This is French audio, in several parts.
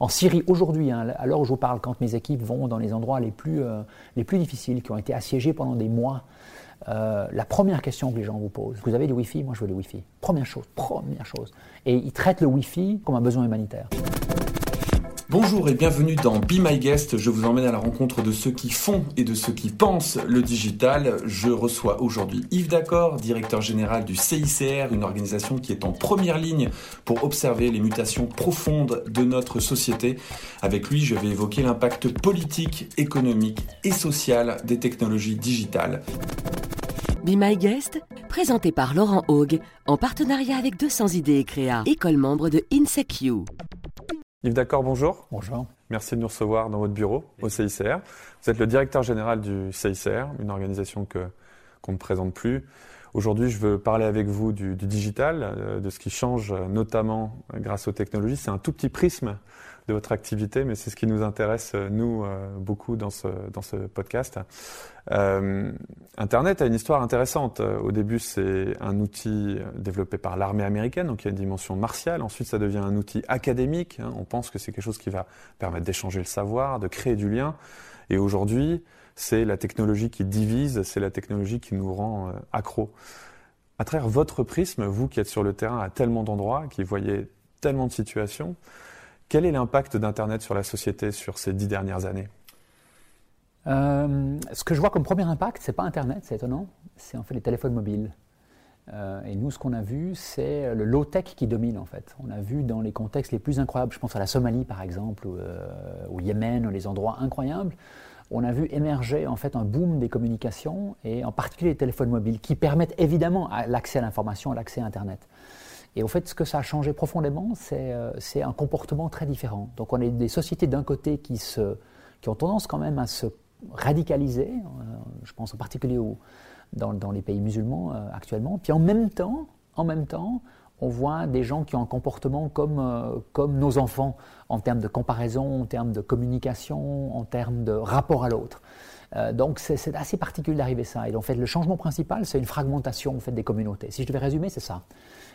En Syrie, aujourd'hui, hein, à l'heure où je vous parle, quand mes équipes vont dans les endroits les plus, euh, difficiles, qui ont été assiégés pendant des mois, euh, la première question que les gens vous posent, vous avez du Wi-Fi? Moi, je veux du Wi-Fi. Première chose, première chose. Et ils traitent le Wi-Fi comme un besoin humanitaire. Bonjour et bienvenue dans Be My Guest. Je vous emmène à la rencontre de ceux qui font et de ceux qui pensent le digital. Je reçois aujourd'hui Yves Dacor, directeur général du CICR, une organisation qui est en première ligne pour observer les mutations profondes de notre société. Avec lui, je vais évoquer l'impact politique, économique et social des technologies digitales. Be My Guest, présenté par Laurent Haug, en partenariat avec 200 idées et créa, école membre de InSecU. Yves D'accord, bonjour. Bonjour. Merci de nous recevoir dans votre bureau au CICR. Vous êtes le directeur général du CICR, une organisation que, qu'on ne présente plus. Aujourd'hui, je veux parler avec vous du, du digital, euh, de ce qui change notamment grâce aux technologies. C'est un tout petit prisme de votre activité, mais c'est ce qui nous intéresse, euh, nous, euh, beaucoup dans ce, dans ce podcast. Euh, Internet a une histoire intéressante. Au début, c'est un outil développé par l'armée américaine, donc il y a une dimension martiale. Ensuite, ça devient un outil académique. Hein. On pense que c'est quelque chose qui va permettre d'échanger le savoir, de créer du lien. Et aujourd'hui, c'est la technologie qui divise, c'est la technologie qui nous rend accros. À travers votre prisme, vous qui êtes sur le terrain à tellement d'endroits, qui voyez tellement de situations, quel est l'impact d'Internet sur la société sur ces dix dernières années? Euh, Ce que je vois comme premier impact, c'est pas Internet, c'est étonnant, c'est en fait les téléphones mobiles. Euh, et nous, ce qu'on a vu, c'est le low-tech qui domine en fait. On a vu dans les contextes les plus incroyables, je pense à la Somalie par exemple, ou euh, au Yémen, les endroits incroyables, on a vu émerger en fait un boom des communications et en particulier les téléphones mobiles qui permettent évidemment l'accès à l'information, l'accès à Internet. Et au fait, ce que ça a changé profondément, euh, c'est un comportement très différent. Donc on a des sociétés d'un côté qui, se, ont tendance quand même à se radicaliser, euh, je pense en particulier dans, les pays musulmans euh, actuellement, puis en même temps, en même temps, on voit des gens qui ont un comportement comme nos enfants, en termes de comparaison, en termes de communication, en termes de rapport à l'autre. donc c'est assez particulier d'arriver ça. Et en fait, le changement principal, c'est une fragmentation en fait, des communautés. Si je devais résumer, c'est ça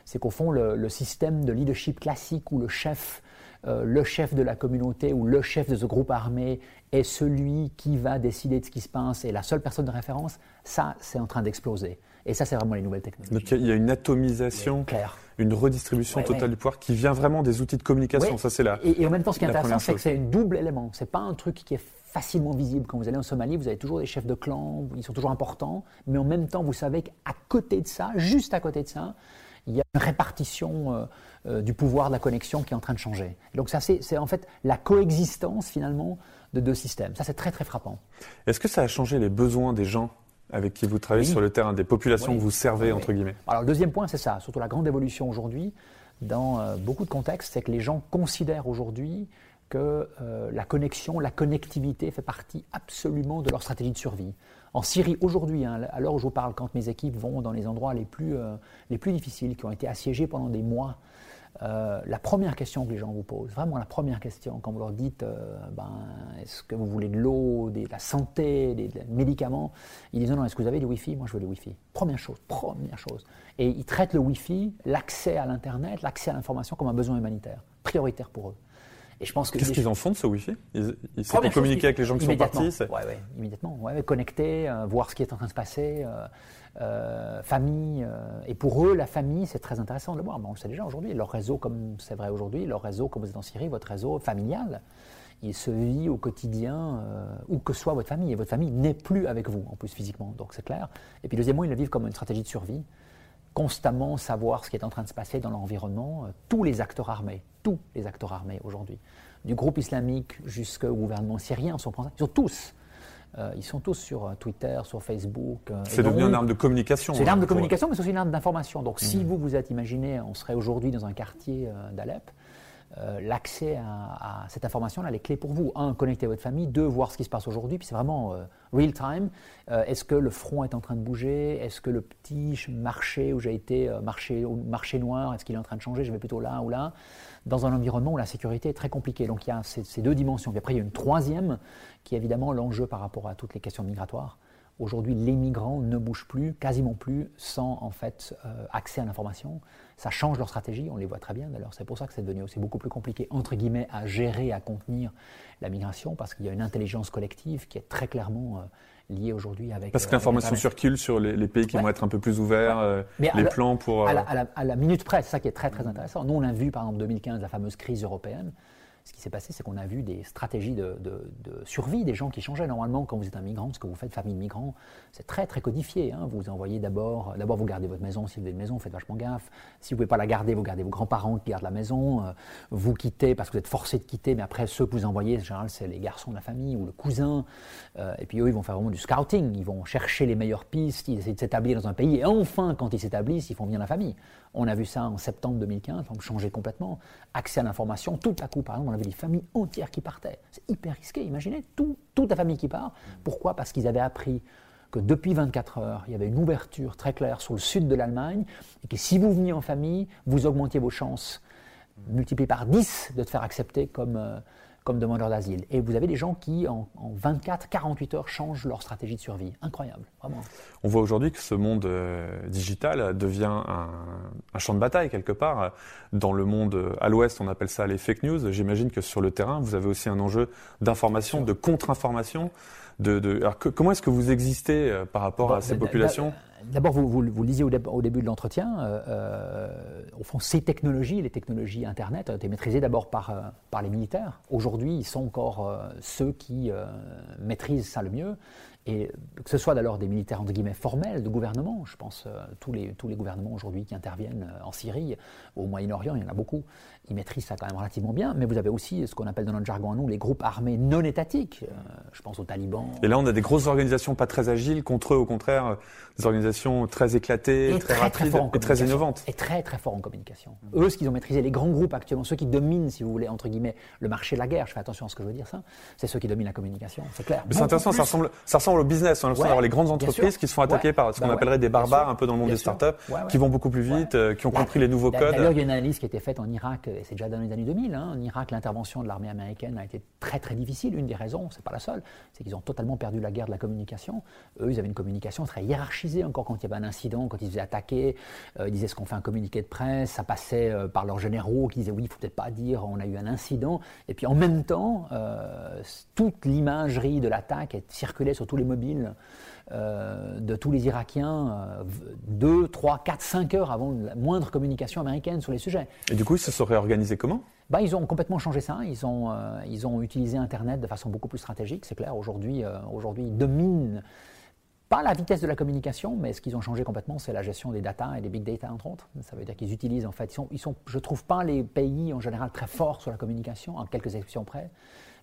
c'est qu'au fond, le, système de leadership classique où le chef, euh, le chef de la communauté ou le chef de ce groupe armé est celui qui va décider de ce qui se passe et la seule personne de référence, ça, c'est en train d'exploser. Et ça, c'est vraiment les nouvelles technologies. Donc il y a une atomisation, une redistribution totale du pouvoir qui vient vraiment des outils de communication. Ça, c'est là. Et, et, en même temps, ce qui est intéressant, c'est que c'est un double élément. C'est pas un truc qui est facilement visible. Quand vous allez en Somalie, vous avez toujours des chefs de clan, ils sont toujours importants, mais en même temps, vous savez qu'à côté de ça, juste à côté de ça, il y a une répartition euh, euh, du pouvoir de la connexion qui est en train de changer. donc ça, c'est en fait la coexistence finalement de deux systèmes. Ça, c'est très très frappant. Est-ce que ça a changé les besoins des gens avec qui vous travaillez sur le terrain, des populations que vous servez, entre guillemets? Alors le deuxième point, c'est ça, surtout la grande évolution aujourd'hui, dans euh, beaucoup de contextes, c'est que les gens considèrent aujourd'hui que la connexion, la connectivité fait partie absolument de leur stratégie de survie. En Syrie, aujourd'hui, hein, à l'heure où je vous parle, quand mes équipes vont dans les endroits les plus, euh, les plus difficiles, qui ont été assiégés pendant des mois, euh, la première question que les gens vous posent, vraiment la première question, quand vous leur dites euh, ben, est-ce que vous voulez de l'eau, de la santé, des, médicaments, ils disent non, est-ce que vous avez du Wi-Fi? Moi, je veux du Wi-Fi. Première chose, première chose. Et ils traitent le Wi-Fi, l'accès à l'Internet, l'accès à l'information comme un besoin humanitaire, prioritaire pour eux. Et je pense que qu'est-ce qu'ils en font de ce Wi-Fi? Ils, ils savent communiquer avec les gens qui sont partis. Oui, ouais, immédiatement. Ouais, connecter, euh, voir ce qui est en train de se passer, euh, euh, famille. Et pour eux, la famille, c'est très intéressant de le voir. Bon, on le sait déjà aujourd'hui. Leur réseau, comme c'est vrai aujourd'hui, leur réseau, comme vous êtes en Syrie, votre réseau familial, il se vit au quotidien, où que soit votre famille. Et votre famille n'est plus avec vous, en plus physiquement. Donc c'est clair. Et puis deuxièmement, ils le vivent comme une stratégie de survie constamment savoir ce qui est en train de se passer dans l'environnement, tous les acteurs armés, tous les acteurs armés aujourd'hui, du groupe islamique jusqu'au gouvernement syrien, sont, ils sont tous. Euh, ils sont tous sur euh, Twitter, sur Facebook. Euh, c'est devenu une arme de communication. C'est une arme de communication, mais c'est aussi une arme d'information. Donc, si mmh. vous vous êtes imaginé, on serait aujourd'hui dans un quartier d'Alep, euh, l'accès à, cette information-là, elle est clé pour vous. Un, connecter votre famille. Deux, voir ce qui se passe aujourd'hui. Puis c'est vraiment euh, real time. Euh, est-ce que le front est en train de bouger? Est-ce que le petit marché où j'ai été, marché, marché noir, est-ce qu'il est en train de changer? Je vais plutôt là ou là Dans un environnement où la sécurité est très compliquée. Donc il y a ces, deux dimensions. Puis après, il y a une troisième qui est évidemment l'enjeu par rapport à toutes les questions migratoires. Aujourd'hui, les migrants ne bougent plus, quasiment plus, sans en fait accès à l'information. Ça change leur stratégie, on les voit très bien d'ailleurs. C'est pour ça que c'est devenu aussi beaucoup plus compliqué, entre guillemets, à gérer, à contenir la migration, parce qu'il y a une intelligence collective qui est très clairement euh, liée aujourd'hui avec. Parce que l'information circule sur les, pays qui vont être un peu plus ouverts, les plans pour. À la, à, la, minute près, c'est ça qui est très très intéressant. Nous, on a vu par exemple en 2015 la fameuse crise européenne ce qui s'est passé, c'est qu'on a vu des stratégies de, survie des gens qui changeaient. Normalement, quand vous êtes un migrant, ce que vous faites, famille de migrants, c'est très très codifié. Hein. Vous envoyez d'abord, d'abord vous gardez votre maison si vous avez une maison, faites vachement gaffe. Si vous ne pouvez pas la garder, vous gardez vos grands-parents qui gardent la maison. Euh, vous quittez parce que vous êtes forcé de quitter, mais après ceux que vous envoyez, en général, c'est les garçons de la famille ou le cousin. Euh, et puis eux, ils vont faire vraiment du scouting. Ils vont chercher les meilleures pistes, ils essaient de s'établir dans un pays. Et enfin, quand ils s'établissent, ils font venir la famille. On a vu ça en septembre 2015, on changé complètement. Accès à l'information, tout à coup, par exemple, avait des familles entières qui partaient. C'est hyper risqué, imaginez, toute la famille qui part. Pourquoi? Parce qu'ils avaient appris que depuis 24 heures, il y avait une ouverture très claire sur le sud de l'Allemagne, et que si vous veniez en famille, vous augmentiez vos chances multipliées par 10 de te faire accepter comme, euh, comme demandeur d'asile. Et vous avez des gens qui, en, 24, 48 heures, changent leur stratégie de survie. Incroyable, vraiment. On voit aujourd'hui que ce monde euh, digital devient un, un, champ de bataille quelque part. Dans le monde à l'ouest, on appelle ça les fake news. J'imagine que sur le terrain, vous avez aussi un enjeu d'information, de contre-information. De, de, alors comment est-ce que vous existez euh, par rapport à ces populations? D'abord, vous, vous, au, début de l'entretien, euh, euh, au fond, ces technologies, les technologies Internet, ont été maîtrisées d'abord par, euh, les militaires. Aujourd'hui, ils sont encore ceux qui maîtrisent ça le mieux. Et que ce soit d'ailleurs des militaires entre guillemets formels de gouvernement, je pense euh, tous, les, tous les gouvernements aujourd'hui qui interviennent en Syrie, au Moyen-Orient, il y en a beaucoup, ils maîtrisent ça quand même relativement bien. Mais vous avez aussi ce qu'on appelle dans notre jargon à nous les groupes armés non étatiques. je pense aux talibans. Et là, on a des grosses organisations pas très agiles contre eux, au contraire, des organisations très éclatées, très, rapides et très innovantes. Et très très forts en communication. Eux, ce qu'ils ont maîtrisé, les grands groupes actuellement, ceux qui dominent, si vous voulez, entre guillemets, le marché de la guerre, je fais attention à ce que je veux dire ça, c'est ceux qui dominent la communication, c'est clair. c'est intéressant, ça ressemble, ça ressemble au business. On a l'impression d'avoir les grandes entreprises qui se font attaquer par ce qu'on bah appellerait des barbares un peu dans le monde des startups, qui vont beaucoup plus vite, euh, qui ont compris les nouveaux codes. D'ailleurs, il y a une analyse qui a été faite en Irak, et c'est déjà dans les années 2000. Hein. En Irak, l'intervention de l'armée américaine a été très très difficile. Une des raisons, c'est pas la seule, c'est qu'ils ont totalement perdu la guerre de la communication. Eux, ils avaient une communication très hiérarchisée encore quand il y avait un incident, quand ils faisaient attaquer, euh, ils disaient ce qu'on fait un communiqué de presse, ça passait euh, par leurs généraux qui disaient oui, il faut peut-être pas dire, on a eu un incident. Et puis en même temps, euh, toute l'imagerie de l'attaque circulait sur tous les mobiles. De tous les Irakiens 2, 3, 4, 5 heures avant la moindre communication américaine sur les sujets. Et du coup, ils se seraient organisés comment? Bah, ils ont complètement changé ça. Ils ont, ils ont utilisé Internet de façon beaucoup plus stratégique, c'est clair. Aujourd'hui, aujourd'hui, ils dominent pas la vitesse de la communication, mais ce qu'ils ont changé complètement, c'est la gestion des data et des big data, entre autres. Ça veut dire qu'ils utilisent, en fait, ils sont, ils sont, je ne trouve pas les pays en général très forts sur la communication, en quelques exceptions près.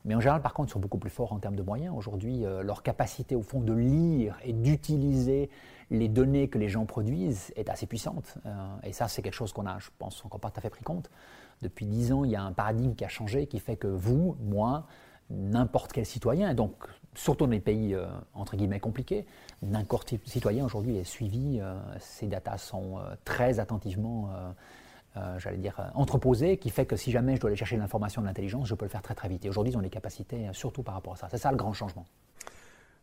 Mais en général, par contre, ils sont beaucoup plus forts en termes de moyens. Aujourd'hui, euh, leur capacité, au fond, de lire et d'utiliser les données que les gens produisent est assez puissante. Euh, et ça, c'est quelque chose qu'on a, je pense, encore pas tout à fait pris compte. Depuis dix ans, il y a un paradigme qui a changé, qui fait que vous, moi, n'importe quel citoyen, donc surtout dans les pays euh, entre guillemets compliqués, n'importe citoyen aujourd'hui est suivi, ces datas sont très attentivement, j'allais dire, entreposées, qui fait que si jamais je dois aller chercher l'information de l'intelligence, je peux le faire très très vite. Et aujourd'hui, ils ont les capacités surtout par rapport à ça. C'est ça le grand changement.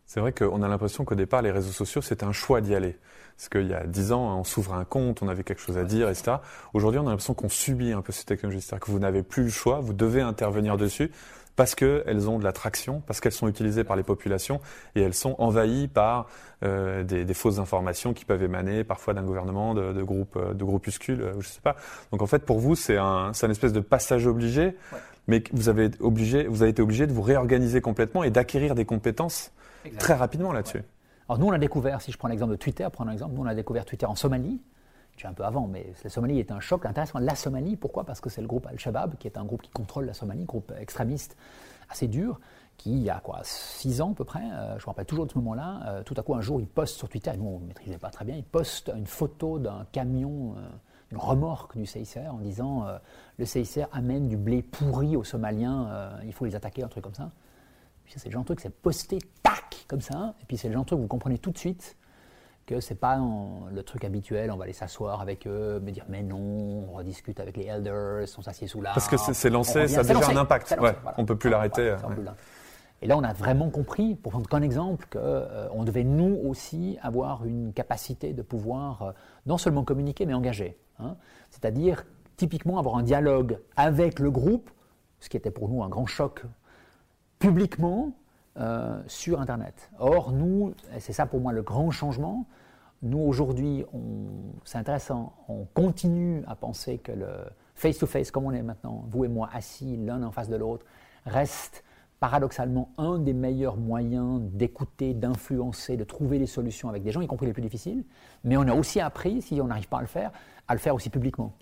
C'est vrai qu'on a l'impression qu'au départ, les réseaux sociaux, c'était un choix d'y aller. Parce qu'il y a dix ans, on s'ouvre un compte, on avait quelque chose à dire, etc. Aujourd'hui, on a l'impression qu'on subit un peu ces technologies. C'est-à-dire que vous n'avez plus le choix, vous devez intervenir dessus parce qu'elles ont de l'attraction, parce qu'elles sont utilisées par les populations et elles sont envahies par euh, des, fausses informations qui peuvent émaner parfois d'un gouvernement, de, groupes, euh, de groupuscules, euh, je sais pas. Donc en fait, pour vous, c'est un, un espèce de passage obligé, mais vous avez, obligé, vous avez été obligé de vous réorganiser complètement et d'acquérir des compétences très rapidement là-dessus. Alors nous, on a découvert, si je prends l'exemple de Twitter, prendre un exemple, nous on a découvert Twitter en Somalie un peu avant, mais la Somalie est un choc intéressant. La Somalie, pourquoi? Parce que c'est le groupe Al-Shabaab, qui est un groupe qui contrôle la Somalie, groupe extrémiste assez dur, qui, il y a quoi, six ans à peu près, euh, je me rappelle toujours de ce moment-là, euh, tout à coup un jour il poste sur Twitter, nous on ne maîtrisait pas très bien, il poste une photo d'un camion, euh, une remorque du CICR en disant le CICR amène du blé pourri aux Somaliens, il faut les attaquer, un truc comme ça. C'est le genre de truc, c'est posté, tac, comme ça, et puis c'est le genre de truc, vous comprenez tout de suite que c'est pas le truc habituel, on va aller s'asseoir avec eux, me dire mais non, on rediscute avec les elders, on s'assied sous l'arbre. Parce que c'est lancé, ça a déjà un impact, ouais, on peut plus l'arrêter. Et là, on a vraiment compris, pour prendre qu'un exemple, qu'on euh, devait nous aussi avoir une capacité de pouvoir euh, non seulement communiquer, mais engager. Hein. C'est-à-dire, typiquement, avoir un dialogue avec le groupe, ce qui était pour nous un grand choc, publiquement, euh, sur Internet. Or, nous, c'est ça pour moi le grand changement, nous aujourd'hui, c'est intéressant, on continue à penser que le face-to-face, comme on est maintenant, vous et moi assis l'un en face de l'autre, reste paradoxalement un des meilleurs moyens d'écouter, d'influencer, de trouver des solutions avec des gens, y compris les plus difficiles. Mais on a aussi appris, si on n'arrive pas à le faire, à le faire aussi publiquement.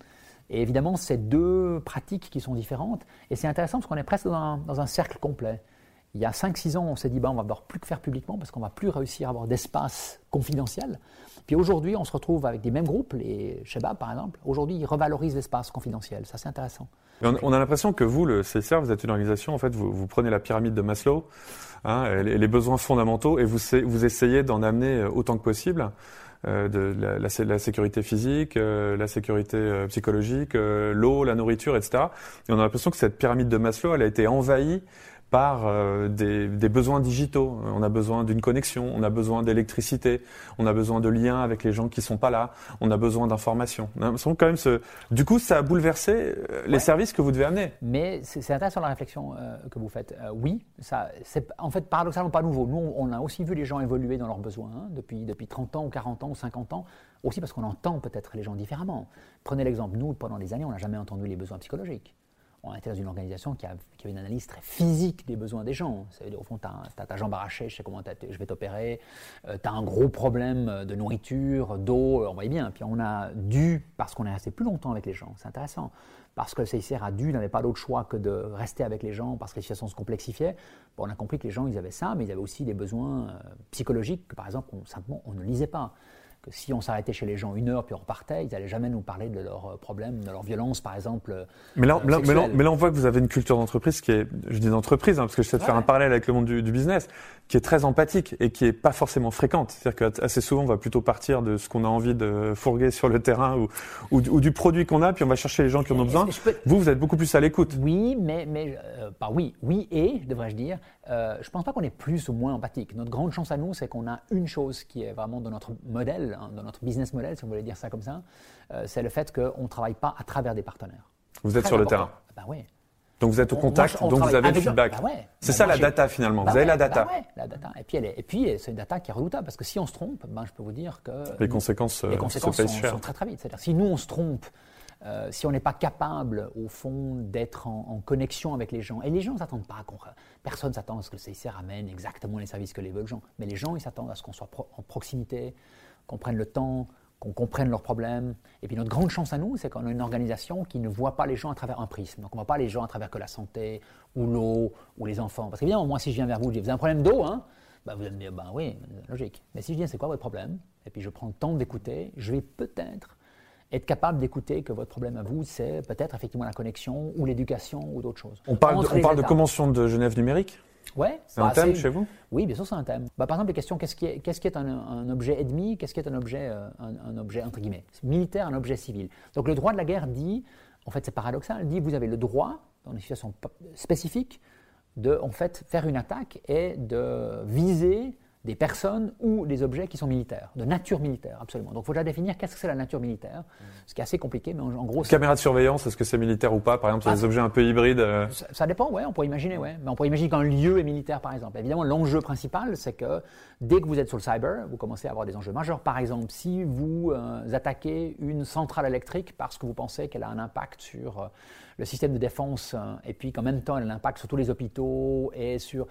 Et évidemment, c'est deux pratiques qui sont différentes. Et c'est intéressant parce qu'on est presque dans un, cercle complet. Il y a 5-6 ans, on s'est dit, bah, on va devoir plus que faire publiquement parce qu'on va plus réussir à avoir d'espace confidentiel. Puis aujourd'hui, on se retrouve avec des mêmes groupes, les Sheba par exemple. Aujourd'hui, ils revalorisent l'espace confidentiel. Ça, c'est intéressant. On, a l'impression que vous, le CSR, vous êtes une organisation, en fait, vous, prenez la pyramide de Maslow, hein, les, besoins fondamentaux, et vous, essayez d'en amener euh, autant que possible. Euh, de la, sécurité physique, euh, la sécurité psychologique, l'eau, la nourriture, etc. Et on a l'impression que cette pyramide de Maslow, elle a été envahie par euh, des, des, besoins digitaux. On a besoin d'une connexion, on a besoin d'électricité, on a besoin de liens avec les gens qui sont pas là, on a besoin d'informations. quand même ce... Du coup, ça a bouleversé euh, les services que vous devez amener. Mais c'est intéressant la réflexion euh, que vous faites. oui, ça, c'est en fait paradoxalement pas nouveau. Nous, on a aussi vu les gens évoluer dans leurs besoins hein, depuis, depuis 30 ans ou 40 ans ou 50 ans, aussi parce qu'on entend peut-être les gens différemment. Prenez l'exemple, nous, pendant des années, on n'a jamais entendu les besoins psychologiques on était dans une organisation qui, a, avait une analyse très physique des besoins des gens. Ça veut dire, au fond, tu as, ta jambe arrachée, je sais comment je vais t'opérer, euh, tu as un gros problème de nourriture, d'eau, on voyait bien. Puis on a dû, parce qu'on est resté plus longtemps avec les gens, c'est intéressant, parce que le CICR a dû, n'avait pas d'autre choix que de rester avec les gens, parce que les situations se complexifiaient, on a compris que les gens, ils avaient ça, mais ils avaient aussi des besoins euh, psychologiques, que par exemple, simplement, on ne lisait pas si on s'arrêtait chez les gens une heure puis on repartait, ils n'allaient jamais nous parler de leurs euh, problèmes, de leur violence, par exemple. Euh, mais là, mais, là, on voit que vous avez une culture d'entreprise qui est, je dis d'entreprise, hein, parce que je sais de faire un parallèle avec le monde du, business, qui est très empathique et qui est pas forcément fréquente. C'est-à-dire qu'assez souvent, on va plutôt partir de ce qu'on a envie de fourguer sur le terrain ou, ou, du produit qu'on a, puis on va chercher les gens qui en ont besoin. Vous, vous êtes beaucoup plus à l'écoute. Oui, mais, mais euh, pas oui, oui et, devrais-je dire, euh, je ne pense pas qu'on est plus ou moins empathique. Notre grande chance à nous, c'est qu'on a une chose qui est vraiment dans notre modèle, hein, dans notre business model, si on voulait dire ça comme ça, euh, c'est le fait qu'on ne travaille pas à travers des partenaires. Vous êtes sur le terrain Ben oui. Donc vous êtes au contact, donc vous avez le feedback. Bah c'est ça la data finalement. vous avez la data. Bah la data. Et puis, elle et puis c'est une data qui est redoutable parce que si on se trompe, ben, je peux vous dire que les conséquences, les conséquences sont, sont, très très vite. C'est-à-dire si nous on se trompe euh, si on n'est pas capable, au fond, d'être en, connexion avec les gens, et les gens ne s'attendent pas, personne ne s'attend à ce que le CICR amène exactement les services que les veulent gens, mais les gens, ils s'attendent à ce qu'on soit en proximité, qu'on prenne le temps, qu'on comprenne leurs problèmes. Et puis notre grande chance à nous, c'est qu'on a une organisation qui ne voit pas les gens à travers un prisme. Donc on ne voit pas les gens à travers que la santé, ou l'eau, ou les enfants. Parce que bien, moi, si je viens vers vous, je dis, vous avez un problème d'eau, hein? Bah, Vous allez me dire, ben oui, logique. Mais si je viens, c'est quoi votre problème? Et puis je prends le temps d'écouter, je vais peut-être être capable d'écouter que votre problème à vous, c'est peut-être effectivement la connexion ou l'éducation ou d'autres choses. On parle, de, on parle de convention de Genève numérique? Ouais, c'est un thème chez vous? Oui, bien sûr, c'est un thème. Bah, par exemple, les questions qu'est-ce qui est, qu'est-ce qui est un, objet ennemi? Qu'est-ce qui est un objet, euh, un, objet entre guillemets militaire, un objet civil? Donc le droit de la guerre dit, en fait, c'est paradoxal, dit vous avez le droit, dans des situations spécifiques, de en fait faire une attaque et de viser des personnes ou des objets qui sont militaires, de nature militaire, absolument. Donc il faut déjà définir qu'est-ce que c'est la nature militaire, ce qui est assez compliqué, mais en, gros... Caméra de surveillance, est-ce que c'est militaire ou pas? Par exemple, sur des ah, objets un peu hybrides euh ça, dépend, oui, on pourrait imaginer, ouais. Mais on pourrait imaginer qu'un lieu est militaire, par exemple. Évidemment, l'enjeu principal, c'est que dès que vous êtes sur le cyber, vous commencez à avoir des enjeux majeurs. Par exemple, si vous euh, attaquez une centrale électrique parce que vous pensez qu'elle a un impact sur euh, le système de défense, et puis qu'en même temps, elle a un impact sur tous les hôpitaux et sur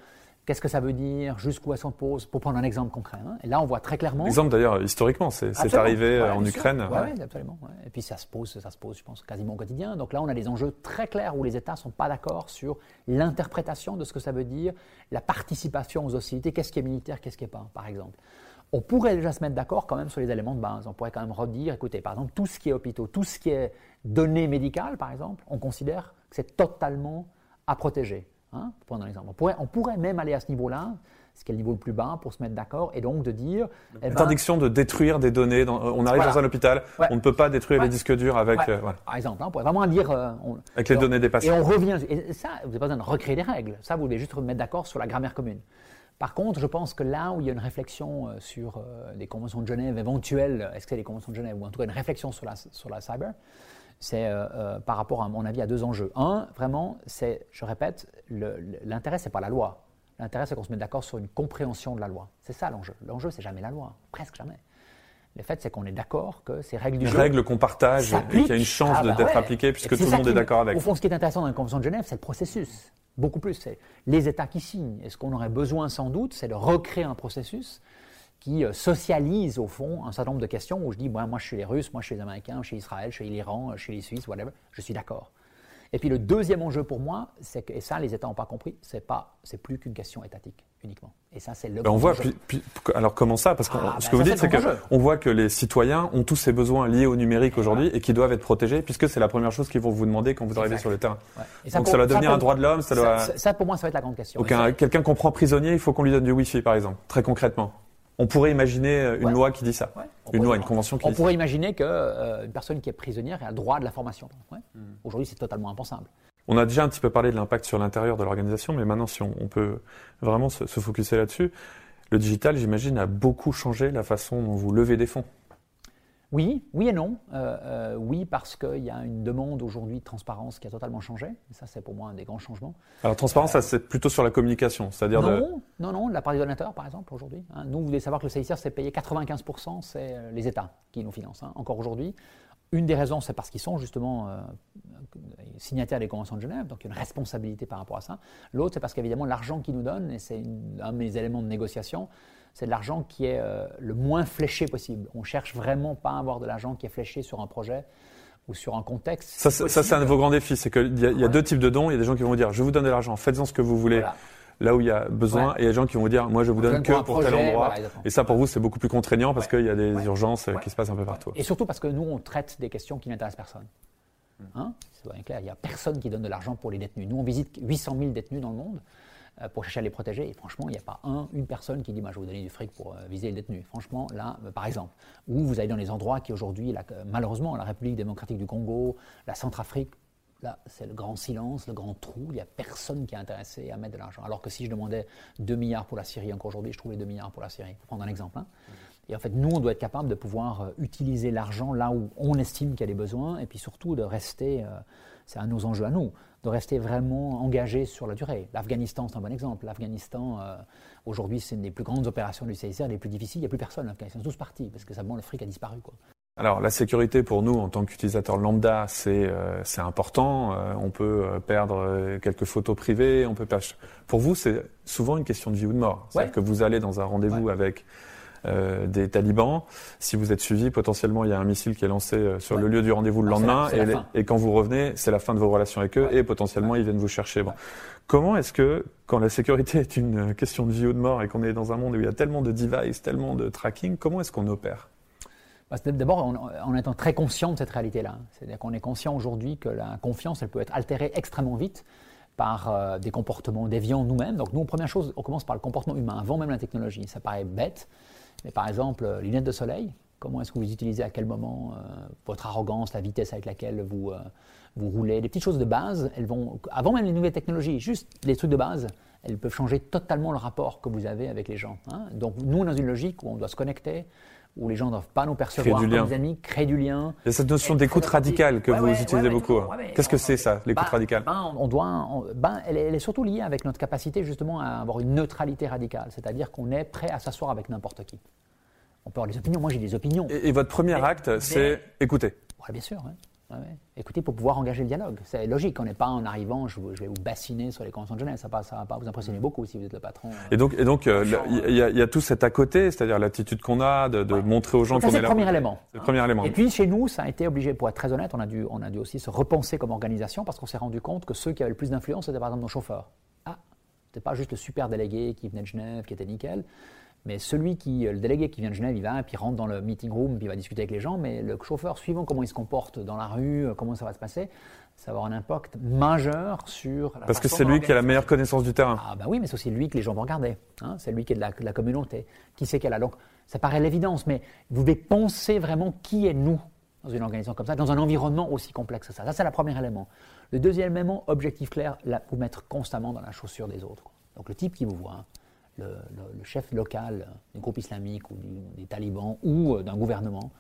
Qu'est-ce que ça veut dire? Jusqu'où elle s'en pose Pour prendre un exemple concret. Hein. Et là, on voit très clairement. Exemple d'ailleurs, historiquement, c'est arrivé en Ukraine. Oui, absolument. Et puis ça se pose, ça se pose, je pense, quasiment au quotidien. Donc là, on a des enjeux très clairs où les États ne sont pas d'accord sur l'interprétation de ce que ça veut dire, la participation aux hostilités. Qu'est-ce qui est militaire, qu'est-ce qui n'est pas, par exemple. On pourrait déjà se mettre d'accord quand même sur les éléments de base. On pourrait quand même redire, écoutez, par exemple, tout ce qui est hôpitaux, tout ce qui est données médicales, par exemple, on considère que c'est totalement à protéger Hein, pour prendre un exemple. On pourrait, on pourrait même aller à ce niveau-là, ce qui est le niveau le plus bas, pour se mettre d'accord et donc de dire. eh ben, Interdiction de détruire des données. dans- on arrive Voilà. dans un hôpital, Ouais. on ne peut pas détruire Ouais. les disques durs avec, ouais, euh, voilà, Par exemple, hein, on pourrait vraiment dire. euh, on- avec les et on- données des Et patients. on revient. Et ça, vous n'avez pas besoin de recréer des règles. Ça, vous devez juste mettre d'accord sur la grammaire commune. Par contre, je pense que là où il y a une réflexion euh, sur des conventions de Genève éventuelles, est-ce que c'est des conventions de Genève, ou en tout cas une réflexion sur la, sur la cyber, c'est euh, euh, par rapport, à mon avis, à deux enjeux. Un, vraiment, c'est, je répète, l'intérêt, c'est pas la loi. L'intérêt, c'est qu'on se mette d'accord sur une compréhension de la loi. C'est ça l'enjeu. L'enjeu, c'est jamais la loi, presque jamais. Le fait, c'est qu'on est d'accord que ces règles du Une jeu règle qu'on partage et qu'il y a une chance Ah bah d'être ouais. appliquée Et puisque tout le monde qui- est d'accord avec. Au fond, ce qui est intéressant dans la Convention de Genève, c'est le processus. Beaucoup plus. C'est les États qui signent. Et ce qu'on aurait besoin, sans doute, c'est de recréer un processus qui euh, socialise, au fond, un certain nombre de questions où je dis, moi, moi, je suis les Russes, moi, je suis les Américains, je suis Israël, je suis l'Iran, je suis les Suisses, whatever. Je suis d'accord. Et puis le deuxième enjeu pour moi, c'est que, et ça, les États n'ont pas compris, c'est pas, c'est plus qu'une question étatique uniquement. Et ça, c'est le Ben, on voit, enjeu. puis- puis- alors comment ça? Parce que Ah, ce ben que vous ça, dites, c'est qu'on voit que les citoyens ont tous ces besoins liés au numérique aujourd'hui et qui doivent être protégés, puisque c'est la première chose qu'ils vont vous demander quand vous arrivez sur le terrain. Ouais. Et Donc pour- ça doit devenir pour- un droit de l'homme, ça doit. ça, ça, pour moi, ça va être la grande question. Ça- quelqu'un qu'on prend prisonnier, il faut qu'on lui donne du Wi-Fi, par exemple, très concrètement. On pourrait imaginer euh, une Ouais. loi qui dit ça. Ouais. On Une loi, une convention qui On dit ça. pourrait imaginer qu'une personne qui est prisonnière a le droit de la formation. Ouais. Hmm. Aujourd'hui, c'est totalement impensable. On a déjà un petit peu parlé de l'impact sur l'intérieur de l'organisation, mais maintenant, si on, on peut vraiment se, se focuser là-dessus, le digital, j'imagine, a beaucoup changé la façon dont vous levez des fonds. Oui, oui et non. Euh, euh, oui, parce qu'il y a une demande aujourd'hui de transparence qui a totalement changé. Et ça, c'est pour moi un des grands changements. Alors, transparence, ça, c'est plutôt sur la communication, c'est-à-dire de... Non, non, non, la part des donateurs, par exemple, aujourd'hui. hein. nous, vous devez savoir que le CICR, c'est payé 95%, c'est euh, les États qui nous financent, hein, encore aujourd'hui. Une des raisons, c'est parce qu'ils sont justement signataires des conventions de Genève, donc il y a une responsabilité par rapport à ça. L'autre, c'est parce qu'évidemment, l'argent qu'ils nous donnent, et c'est une- un de mes éléments de négociation, c'est de l'argent qui est euh, le moins fléché possible. On cherche vraiment pas à avoir de l'argent qui est fléché sur un projet ou sur un contexte. Ça, c'est- un de vos grands défis. C'est qu'il y a, il y a Ouais. deux types de dons. Il y a des gens qui vont vous dire, je vous donne de l'argent, faites-en ce que vous voulez, Voilà. là où il y a besoin. Ouais. Et il y a des gens qui vont vous dire, moi, je vous donne que pour tel endroit. voilà, et ça, pour vous, c'est beaucoup plus contraignant parce Ouais. qu'il y a des Ouais. urgences euh, qui se passent un peu partout. Et surtout parce que nous, on traite des questions qui n'intéressent personne. Hmm. Hein? C'est bien clair, il n'y a personne qui donne de l'argent pour les détenus. Nous, on visite 800 000 détenus dans le monde pour chercher à les protéger. Et franchement, il n'y a pas un, une personne qui dit moi, Je vais vous donner du fric pour euh, viser les détenus. Franchement, là, euh, par exemple, ou vous allez dans les endroits qui aujourd'hui, euh, malheureusement, la République démocratique du Congo, la Centrafrique, Là, c'est le grand silence, le grand trou. Il n'y a personne qui est intéressé à mettre de l'argent. Alors que si je demandais 2 milliards pour la Syrie, encore aujourd'hui, je trouvais 2 milliards pour la Syrie. Pour prendre un exemple. hein. Et en fait, nous, on doit être capable de pouvoir euh, utiliser l'argent là où on estime qu'il y a des besoins, et puis surtout de rester, euh, c'est un de nos enjeux à nous, de rester vraiment engagé sur la durée. L'Afghanistan, c'est un bon exemple. L'Afghanistan, euh, aujourd'hui, c'est une des plus grandes opérations du CICR, les plus difficiles. Il n'y a plus personne en Afghanistan. Ils sont tous partis, parce que simplement, le fric a disparu. Quoi. Alors la sécurité pour nous en tant qu'utilisateurs lambda, c'est euh, important. Euh, on peut euh, perdre quelques photos privées, on peut perdre. Pour vous, c'est souvent une question de vie ou de mort. C'est-à-dire Ouais. que vous allez dans un rendez-vous avec euh, des talibans. Si vous êtes suivi, potentiellement il y a un missile qui est lancé euh, sur Ouais. le lieu du rendez-vous le la- lendemain, la et, les- fin. et quand vous revenez, c'est la fin de vos relations avec eux, Ouais. et potentiellement ils viennent vous chercher. Bon. Comment est-ce que, quand la sécurité est une euh, question de vie ou de mort et qu'on est dans un monde où il y a tellement de devices, tellement de tracking, comment est-ce qu'on opère? Bah, D'abord, en, étant très conscient de cette réalité-là. C'est-à-dire qu'on est conscient aujourd'hui que la confiance, elle peut être altérée extrêmement vite par des comportements déviants nous-mêmes. Donc nous, première chose, on commence par le comportement humain, avant même la technologie. Ça paraît bête, mais par exemple, euh, lunettes de soleil, comment est-ce que vous utilisez à quel moment euh, votre arrogance, la vitesse avec laquelle vous, euh, vous roulez, des petites choses de base, elles vont, avant même les nouvelles technologies, juste les trucs de base, elles peuvent changer totalement le rapport que vous avez avec les gens. hein. Donc nous, dans une logique où on doit se connecter, où les gens ne doivent pas nous percevoir comme des amis, créer du lien. Il y a cette notion d'écoute radicale que Ouais, vous ouais, utilisez ouais, beaucoup. mais Qu'est-ce que c'est ça, l'écoute ben, radicale ben, on doit, on- ben, elle, est, elle est surtout liée avec notre capacité justement à avoir une neutralité radicale, c'est-à-dire qu'on est prêt à s'asseoir avec n'importe qui. On peut avoir des opinions, moi j'ai des opinions. et, et votre premier Mais- acte, c'est écouter. Ouais, bien sûr. ouais. Ouais, ouais. Écoutez, pour pouvoir engager le dialogue. C'est logique, on n'est pas en arrivant, je, vais vous bassiner sur les conventions de Genève, ça ne va pas vous impressionner beaucoup si vous êtes le patron. Et donc, et donc, euh, il y, a- il y a tout cet à côté, c'est-à-dire l'attitude qu'on a de, de montrer aux gens qu'on c'est est le là. premier élément. C'est le premier élément. Et puis chez nous, ça a été obligé, pour être très honnête, on a dû, on a dû aussi se repenser comme organisation parce qu'on s'est rendu compte que ceux qui avaient le plus d'influence, c'était par exemple nos chauffeurs. Ah, c'était pas juste le super délégué qui venait de Genève, qui était nickel, Mais celui qui, le délégué qui vient de Genève, il va, puis il rentre dans le meeting room, puis il va discuter avec les gens. Mais le chauffeur, suivant comment il se comporte dans la rue, comment ça va se passer, ça va avoir un impact majeur sur la Parce que c'est lui qui a la meilleure connaissance du terrain. Ah ben oui, mais c'est aussi lui que les gens vont regarder. Hein. c'est lui qui est de la, communauté. Qui c'est qu'elle a? Donc ça paraît l'évidence, mais vous devez penser vraiment qui est nous dans une organisation comme ça, dans un environnement aussi complexe que ça. Ça, c'est le premier élément. Le deuxième élément, objectif clair, vous mettre constamment dans la chaussure des autres. Donc le type qui vous voit, hein, le, chef local du groupe islamique ou des talibans ou euh, d'un gouvernement,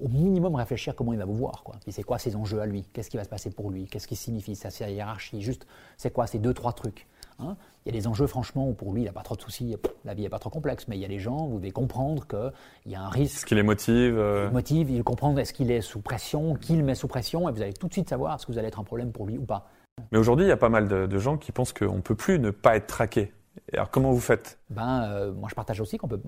au minimum réfléchir comment il va vous voir. Quoi. Puis c'est quoi ses enjeux à lui? Qu'est-ce qui va se passer pour lui? Qu'est-ce qui signifie sa hiérarchie? Juste, c'est quoi ces deux, trois trucs hein? Il y a des enjeux, franchement, où pour lui, il n'a pas trop de soucis. La vie n'est pas trop complexe, mais il y a des gens, vous devez comprendre qu'il y a un risque. Ce qui les motive. Euh... Il motive, il comprendre est-ce qu'il est sous pression, qui le met sous pression, et vous allez tout de suite savoir que vous allez être un problème pour lui ou pas. Mais aujourd'hui, il y a pas mal de, de gens qui pensent qu'on ne peut plus ne pas être traqué. Alors comment vous faites? Ben, euh, Moi je partage aussi qu'on peut,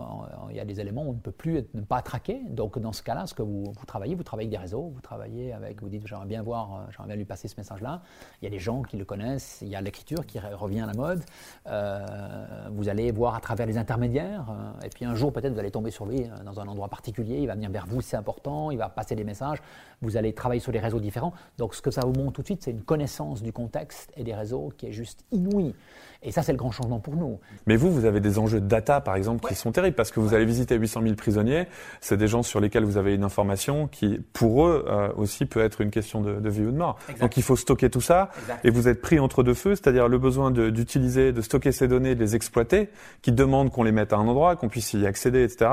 il y a des éléments où on ne peut plus ne pas traquer. Donc dans ce cas-là, ce que vous, travaillez, vous travaillez avec des réseaux, vous travaillez avec, vous dites j'aimerais bien voir, euh, j'aimerais bien lui passer ce message-là. Il y a des gens qui le connaissent, il y a l'écriture qui revient à la mode. Euh, vous allez voir à travers les intermédiaires. et puis un jour peut-être vous allez tomber sur lui dans un endroit particulier, il va venir vers vous, c'est important, il va passer des messages. Vous allez travailler sur des réseaux différents. Donc ce que ça vous montre tout de suite, c'est une connaissance du contexte et des réseaux qui est juste inouïe. Et ça, c'est le grand changement pour nous. Mais vous, vous avez des enjeux de data, par exemple, qui sont terribles, parce que vous allez visiter 800 000 prisonniers, c'est des gens sur lesquels vous avez une information qui, pour eux, euh, aussi peut être une question de, vie ou de mort. Donc il faut stocker tout ça, et vous êtes pris entre deux feux, c'est-à-dire le besoin d'utiliser, de, stocker ces données, de les exploiter, qui demandent qu'on les mette à un endroit, qu'on puisse y accéder, etc.,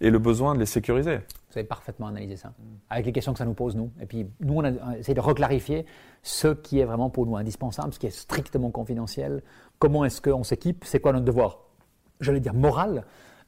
et le besoin de les sécuriser. Vous avez parfaitement analysé ça, avec les questions que ça nous pose, nous. Et puis, nous, on a essayé de reclarifier ce qui est vraiment pour nous indispensable, ce qui est strictement confidentiel. Comment est-ce qu'on s'équipe? C'est quoi notre devoir? J'allais dire moral,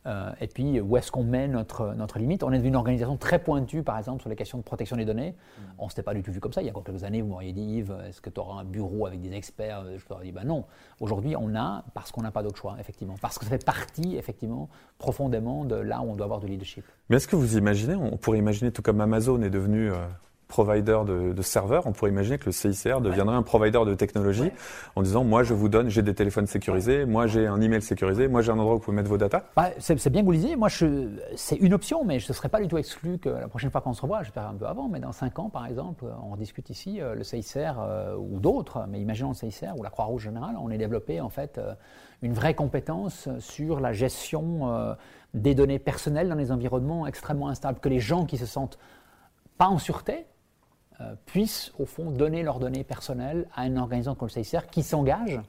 euh, et puis, où est-ce qu'on met notre, notre limite On est une organisation très pointue, par exemple, sur les questions de protection des données. Mm. On ne s'était pas du tout vu comme ça. Il y a encore quelques années, vous m'auriez dit, Yves, est-ce que tu auras un bureau avec des experts? Je t'aurais dit, ben non. Aujourd'hui, on a, parce qu'on n'a pas d'autre choix, effectivement. Parce que ça fait partie, effectivement, profondément de là où on doit avoir du leadership. Mais est-ce que vous imaginez, on pourrait imaginer, tout comme Amazon est devenu... Euh, provider de, de, serveurs, on pourrait imaginer que le CICR deviendrait un provider de technologie en disant moi je vous donne, j'ai des téléphones sécurisés, moi j'ai un email sécurisé, moi j'ai un endroit où vous pouvez mettre vos datas. Bah, c'est bien que vous le disiez, moi c'est une option, mais je ne serais pas du tout exclu que la prochaine fois qu'on se revoit, j'espère un peu avant, mais dans 5 ans par exemple, on discute ici, euh, le CICR euh, ou d'autres, mais imaginons le CICR ou la Croix-Rouge générale, on est développé en fait euh, une vraie compétence sur la gestion des données personnelles dans les environnements extrêmement instables, que les gens qui se sentent pas en sûreté, euh, puissent, au fond, donner leurs données personnelles à une organisation comme le CICR qui s'engage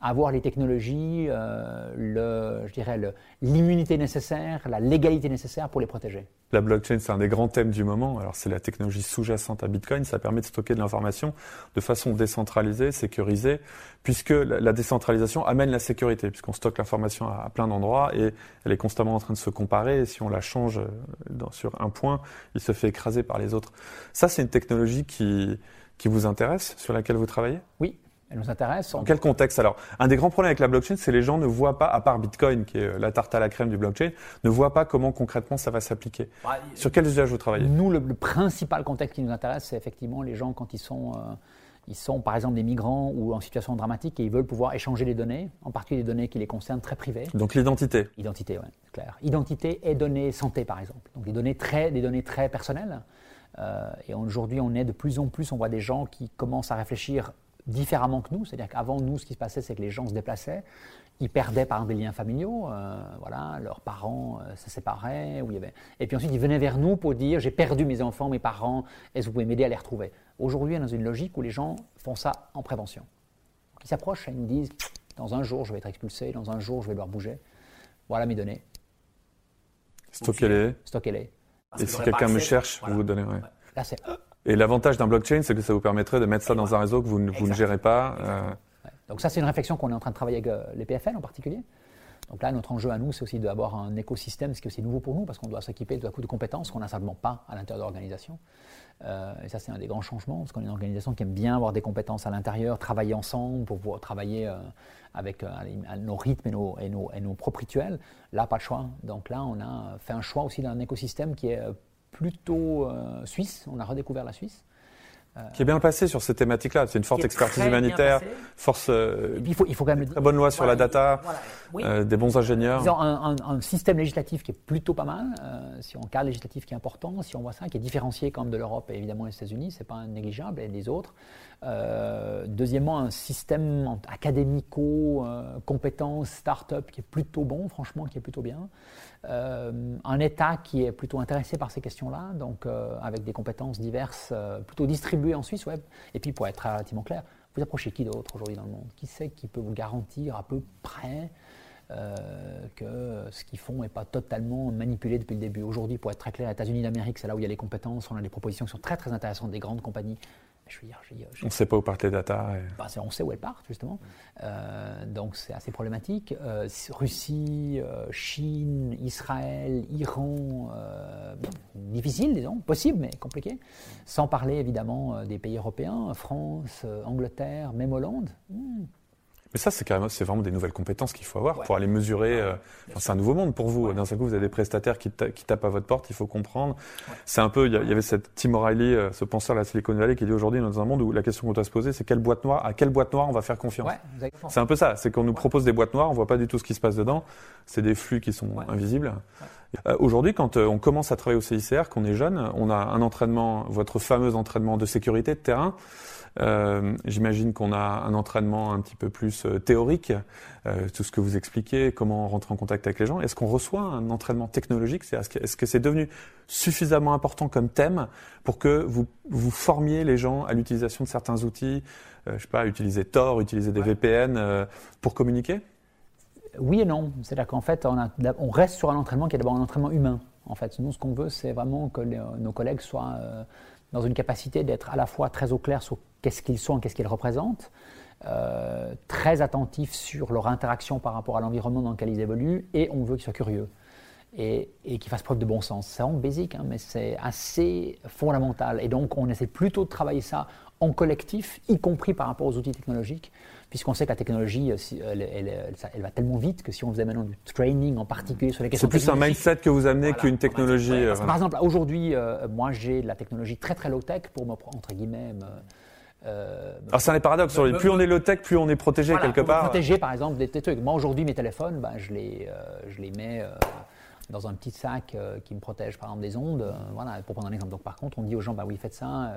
avoir les technologies, euh, je dirais l'immunité nécessaire, la légalité nécessaire pour les protéger. La blockchain, c'est un des grands thèmes du moment. Alors, c'est la technologie sous-jacente à Bitcoin. Ça permet de stocker de l'information de façon décentralisée, sécurisée, puisque la décentralisation amène la sécurité, puisqu'on stocke l'information à, plein d'endroits et elle est constamment en train de se comparer. Et si on la change euh, sur un point, il se fait écraser par les autres. Ça, c'est une technologie qui vous intéresse, sur laquelle vous travaillez? Oui, elle nous intéresse. En quel contexte? Alors Un des grands problèmes avec la blockchain, c'est les gens ne voient pas, à part Bitcoin, qui est euh, la tarte à la crème du blockchain, ne voient pas comment concrètement ça va s'appliquer. Bah, Sur quel usage vous travaillez? Nous, le, principal contexte qui nous intéresse, c'est effectivement les gens quand ils sont, euh, ils sont par exemple des migrants ou en situation dramatique et ils veulent pouvoir échanger des données, en particulier des données qui les concernent très privées. Donc l'identité. Identité, oui, c'est clair. Identité et données santé, par exemple. Donc des données très, des données très personnelles. Euh, et aujourd'hui, on est de plus en plus, on voit des gens qui commencent à réfléchir différemment que nous. C'est-à-dire qu'avant, nous, ce qui se passait, c'est que les gens se déplaçaient. Ils perdaient par exemple des liens familiaux, euh, voilà, leurs parents euh, se séparaient. Où il y avait... Et puis ensuite, ils venaient vers nous pour dire J'ai perdu mes enfants, mes parents, est-ce que vous pouvez m'aider à les retrouver? Aujourd'hui, on est dans une logique où les gens font ça en prévention. ils s'approchent et ils nous disent Dans un jour, je vais être expulsé, dans un jour, je vais devoir bouger. Voilà mes données. Stockez-les. Stockez-les. Et si quelqu'un me cherche, vous vous donnez. Là, c'est et l'avantage d'un blockchain, c'est que ça vous permettrait de mettre ça dans un réseau que vous, ne, gérez pas. Euh. Donc ça, c'est une réflexion qu'on est en train de travailler avec euh, les PFL en particulier. Donc là, notre enjeu à nous, c'est aussi d'avoir un écosystème, ce qui est aussi nouveau pour nous, parce qu'on doit s'équiper de coup de compétences qu'on n'a simplement pas à l'intérieur de l'organisation. Euh, et ça, c'est un des grands changements, parce qu'on est une organisation qui aime bien avoir des compétences à l'intérieur, travailler ensemble pour pouvoir travailler avec nos rythmes et nos, et, nos, et nos propres rituels. Là, pas de choix. Donc là, on a fait un choix aussi d'un écosystème qui est plutôt euh, suisse. On a redécouvert la Suisse. qui est bien passé sur ces thématiques-là. C'est une forte expertise humanitaire, force. Euh, il faut, il faut quand même très bonne loi sur la data, euh, des bons ingénieurs. Ils ont un, un, système législatif qui est plutôt pas mal. Euh, si on cadre législatif qui est important, si on voit ça, qui est différencié quand même de l'Europe et évidemment des États-Unis, c'est pas négligeable et des autres. Euh, deuxièmement, un système académico, compétences, start-up qui est plutôt bon, franchement, qui est plutôt bien. Euh, un État qui est plutôt intéressé par ces questions-là, donc euh, avec des compétences diverses, euh, plutôt distribuées en Suisse. Et puis, pour être relativement clair, vous approchez qui d'autre aujourd'hui dans le monde? Qui sait qui peut vous garantir à peu près que ce qu'ils font n'est pas totalement manipulé depuis le début? Aujourd'hui, pour être très clair, les États-Unis d'Amérique, c'est là où il y a les compétences, on a des propositions qui sont très très intéressantes des grandes compagnies on ne sait pas où partent les data. Bah, on sait où elles partent, justement. Euh, donc c'est assez problématique. Euh, Russie, euh, Chine, Israël, Iran, difficile, disons, possible, mais compliqué. Sans parler, évidemment, des pays européens, France, Angleterre, même Hollande. Hmm. Mais ça, c'est carrément, c'est vraiment des nouvelles compétences qu'il faut avoir pour aller mesurer. Euh, c'est un nouveau monde pour vous. D'un seul coup, vous avez des prestataires qui, qui, tapent à votre porte. Il faut comprendre. C'est un peu. Il y, avait cette Tim O'Reilly, euh, ce penseur de la Silicon Valley, qui dit aujourd'hui dans un monde où la question qu'on doit se poser, c'est quelle boîte noire, à quelle boîte noire on va faire confiance? c'est un peu ça. C'est qu'on nous propose des boîtes noires, on voit pas du tout ce qui se passe dedans. C'est des flux qui sont invisibles. Euh, aujourd'hui, quand on commence à travailler au CICR, qu'on est jeune, on a un entraînement, votre fameux entraînement de sécurité de terrain. Euh, J'imagine qu'on a un entraînement un petit peu plus euh, théorique, euh, tout ce que vous expliquez, comment rentrer en contact avec les gens. Est-ce qu'on reçoit un entraînement technologique? Est-ce que c'est devenu suffisamment important comme thème pour que vous, vous formiez les gens à l'utilisation de certains outils, euh, je sais pas, utiliser Tor, utiliser des VPN pour communiquer? Oui et non. C'est-à-dire qu'en fait, on, a, on, reste sur un entraînement qui est d'abord un entraînement humain. En fait, nous, ce qu'on veut, c'est vraiment que nos collègues soient dans une capacité d'être à la fois très au clair sur qu'est-ce qu'ils sont, qu'est-ce qu'ils représentent, euh, très attentifs sur leur interaction par rapport à l'environnement dans lequel ils évoluent, et on veut qu'ils soient curieux et, qu'ils fassent preuve de bon sens. C'est vraiment basique, hein, mais c'est assez fondamental. Et donc, on essaie plutôt de travailler ça en collectif, y compris par rapport aux outils technologiques, puisqu'on sait que la technologie, euh, elle, va tellement vite que si on faisait maintenant du training en particulier sur les questions C'est plus un mindset que vous amenez qu'une technologie. Euh, par exemple, aujourd'hui, moi j'ai de la technologie très très low-tech pour me, entre guillemets, euh, Alors c'est un des paradoxes. plus on est low-tech, plus on est protégé quelque part. Protégé par exemple des, trucs. Moi aujourd'hui mes téléphones, ben, je, les, euh, je les mets euh, dans un petit sac qui me protège par exemple des ondes. voilà, pour prendre un exemple. Donc par contre on dit aux gens, bah oui faites ça.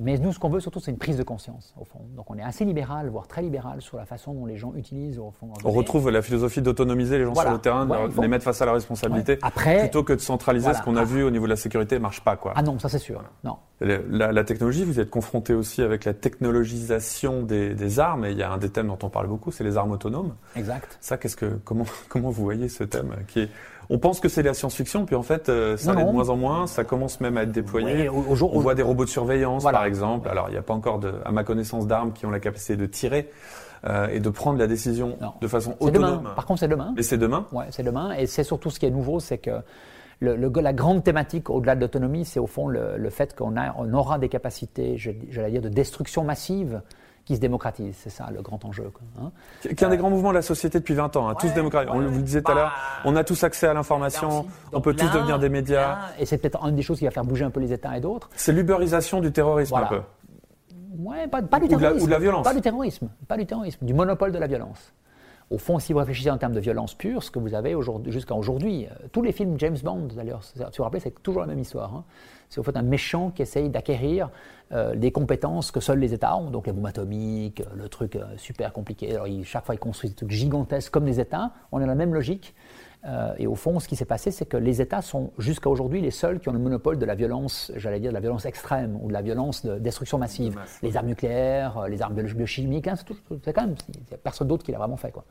Mais nous, ce qu'on veut surtout, c'est une prise de conscience, au fond. Donc on est assez libéral, voire très libéral sur la façon dont les gens utilisent, au fond. On retrouve la philosophie d'autonomiser les gens sur le terrain, de les mettre face à la responsabilité, Après, plutôt que de centraliser ce qu'on a vu au niveau de la sécurité, marche pas, quoi. Ah non, ça c'est sûr. Non. La, la, technologie, vous êtes confronté aussi avec la technologisation des, des, armes, et il y a un des thèmes dont on parle beaucoup, c'est les armes autonomes. Exact. Ça, qu'est-ce que, comment, comment vous voyez ce thème qui est on pense que c'est de la science-fiction, puis en fait, euh, ça l'est de moins en moins. Ça commence même à être déployé. on voit des robots de surveillance, par exemple. Alors, il n'y a pas encore, de, à ma connaissance, d'armes qui ont la capacité de tirer. Euh, et de prendre la décision de façon autonome. Par contre, c'est demain. Mais c'est demain. Ouais, c'est demain. Et c'est surtout ce qui est nouveau, c'est que le, la grande thématique au-delà de l'autonomie, c'est au fond le, fait qu'on on aura des capacités, j'allais dire, de destruction massive qui se démocratise. C'est ça le grand enjeu. Hein. Qui est un des grands mouvements de la société depuis 20 ans, hein, tous démocratiques. on vous le disait tout à l'heure, bah, on a tous accès à l'information, on peut tous devenir des médias. et c'est peut-être une des choses qui va faire bouger un peu les États et d'autres. C'est l'uberisation du terrorisme un peu. Ouais, pas, du terrorisme. Ou de, la, violence. Pas du terrorisme, pas du terrorisme, du monopole de la violence. Au fond, si vous réfléchissez en termes de violence pure, ce que vous avez jusqu'à aujourd'hui, euh, tous les films James Bond, d'ailleurs, si vous vous rappelez, c'est toujours la même histoire. Hein. C'est au fait un méchant qui essaye d'acquérir euh, des compétences que seuls les États ont, donc les bombes atomiques, le truc euh, super compliqué. Alors, chaque fois, ils construisent des trucs gigantesques comme les États. On a la même logique. Euh, et au fond, ce qui s'est passé, c'est que les États sont jusqu'à aujourd'hui les seuls qui ont le monopole de la violence, j'allais dire de la violence extrême ou de la violence de destruction massive. Les armes nucléaires, les armes biochimiques, hein, c'est quand même, il n'y a personne d'autre qui l'a vraiment fait. Quoi.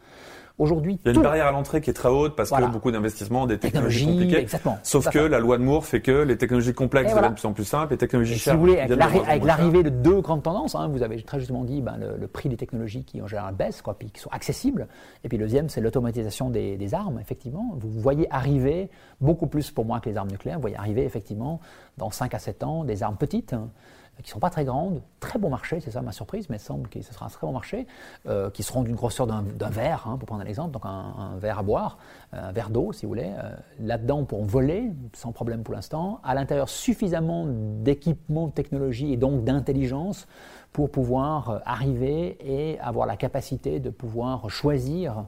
Aujourd'hui, il y a une barrière à l'entrée qui est très haute parce que beaucoup d'investissements, des technologies compliquées. Exactement, Sauf que la loi de Moore fait que les technologies complexes deviennent de plus en plus simples, les technologies chères. Si vous voulez, avec l'arrivée de deux grandes tendances, hein, vous avez très justement dit ben, le, prix des technologies qui en général baissent, quoi, puis qui sont accessibles. Et puis le deuxième, c'est l'automatisation des, des, armes. Effectivement, vous voyez arriver beaucoup plus pour moi que les armes nucléaires. Vous voyez arriver effectivement dans 5 à 7 ans des armes petites. Hein, qui ne sont pas très grandes, très bon marché, c'est ça ma surprise, mais il semble que ce sera un très bon marché, euh, qui seront d'une grosseur d'un verre, hein, pour prendre un exemple, donc un, verre à boire, un verre d'eau si vous voulez. Euh, là-dedans, pour voler, sans problème pour l'instant. À l'intérieur, suffisamment d'équipements, de technologie et donc d'intelligence pour pouvoir euh, arriver et avoir la capacité de pouvoir choisir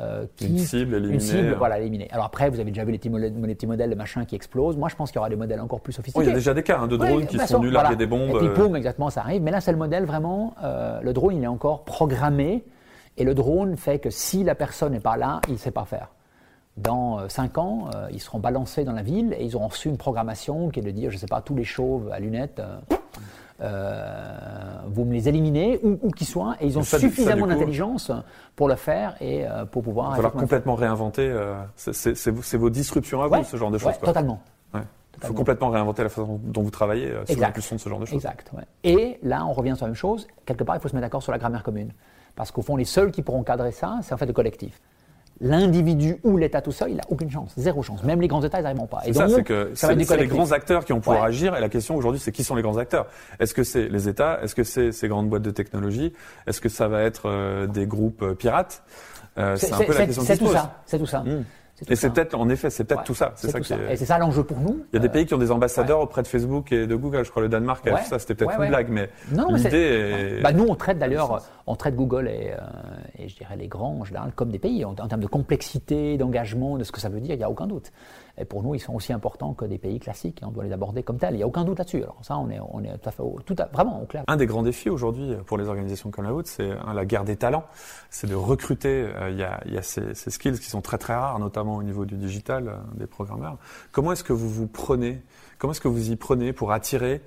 euh, qui, une cible éliminée. Une cible, voilà, éliminée. Alors après, vous avez déjà vu les petits, modèles, les petits modèles de machin qui explosent. Moi, je pense qu'il y aura des modèles encore plus sophistiqués. il y a déjà des cas hein, de drones qui sont venus larguer des bombes. Et puis, boum, exactement, ça arrive. Mais là, c'est le modèle vraiment. Euh, le drone, il est encore programmé. Et le drone fait que si la personne n'est pas là, il ne sait pas faire. Dans 5 ans, ils seront balancés dans la ville et ils auront reçu une programmation qui est de dire, je ne sais pas, tous les chauves à lunettes. Euh, vous me les éliminez, où, qu'ils soient, et ils ont suffisamment d'intelligence pour le faire et euh, pour pouvoir. Il va falloir complètement réinventer. Euh, c'est vos disruptions à vous, ce genre de choses. totalement. Il faut complètement réinventer la façon dont vous travaillez sur l'impulsion de ce genre de choses. Exact. Et là, on revient sur la même chose. Quelque part, il faut se mettre d'accord sur la grammaire commune. Parce qu'au fond, les seuls qui pourront cadrer ça, c'est en fait le collectif l'individu ou l'État tout seul, il n'a aucune chance, zéro chance. Même les grands États, ils n'arriveront pas. C'est ça, c'est que c'est les grands acteurs qui vont pouvoir agir. Et la question aujourd'hui, c'est qui sont les grands acteurs? Est-ce que c'est les États? Est-ce que c'est ces grandes boîtes de technologie? Est-ce que ça va être euh, des groupes euh, pirates? Euh, C'est un peu la question qui se pose. C'est tout ça. Mmh. Et c'est peut-être, en effet, c'est peut-être tout ça. C'est ça, Qui est... Et c'est ça l'enjeu pour nous. Il y a des pays qui ont des ambassadeurs auprès de Facebook et de Google. Je crois le Danemark a fait ça. C'était peut-être une blague, mais l'idée. Bah, nous, on traite d'ailleurs, on traite Google et, euh, et, je dirais les grands en général comme des pays en, termes de complexité, d'engagement, de ce que ça veut dire. Il n'y a aucun doute. Et pour nous, ils sont aussi importants que des pays classiques. Et on doit les aborder comme tels. Il n'y a aucun doute là-dessus. Alors ça, on est, on est tout à fait, tout à, vraiment au clair. Un des grands défis aujourd'hui pour les organisations comme la vôtre, c'est hein, la guerre des talents. C'est de recruter. Euh, il y a, y a ces, ces, skills qui sont très très rares, notamment au niveau du digital, euh, des programmeurs. Comment est-ce que vous vous prenez Comment est-ce que vous y prenez pour attirer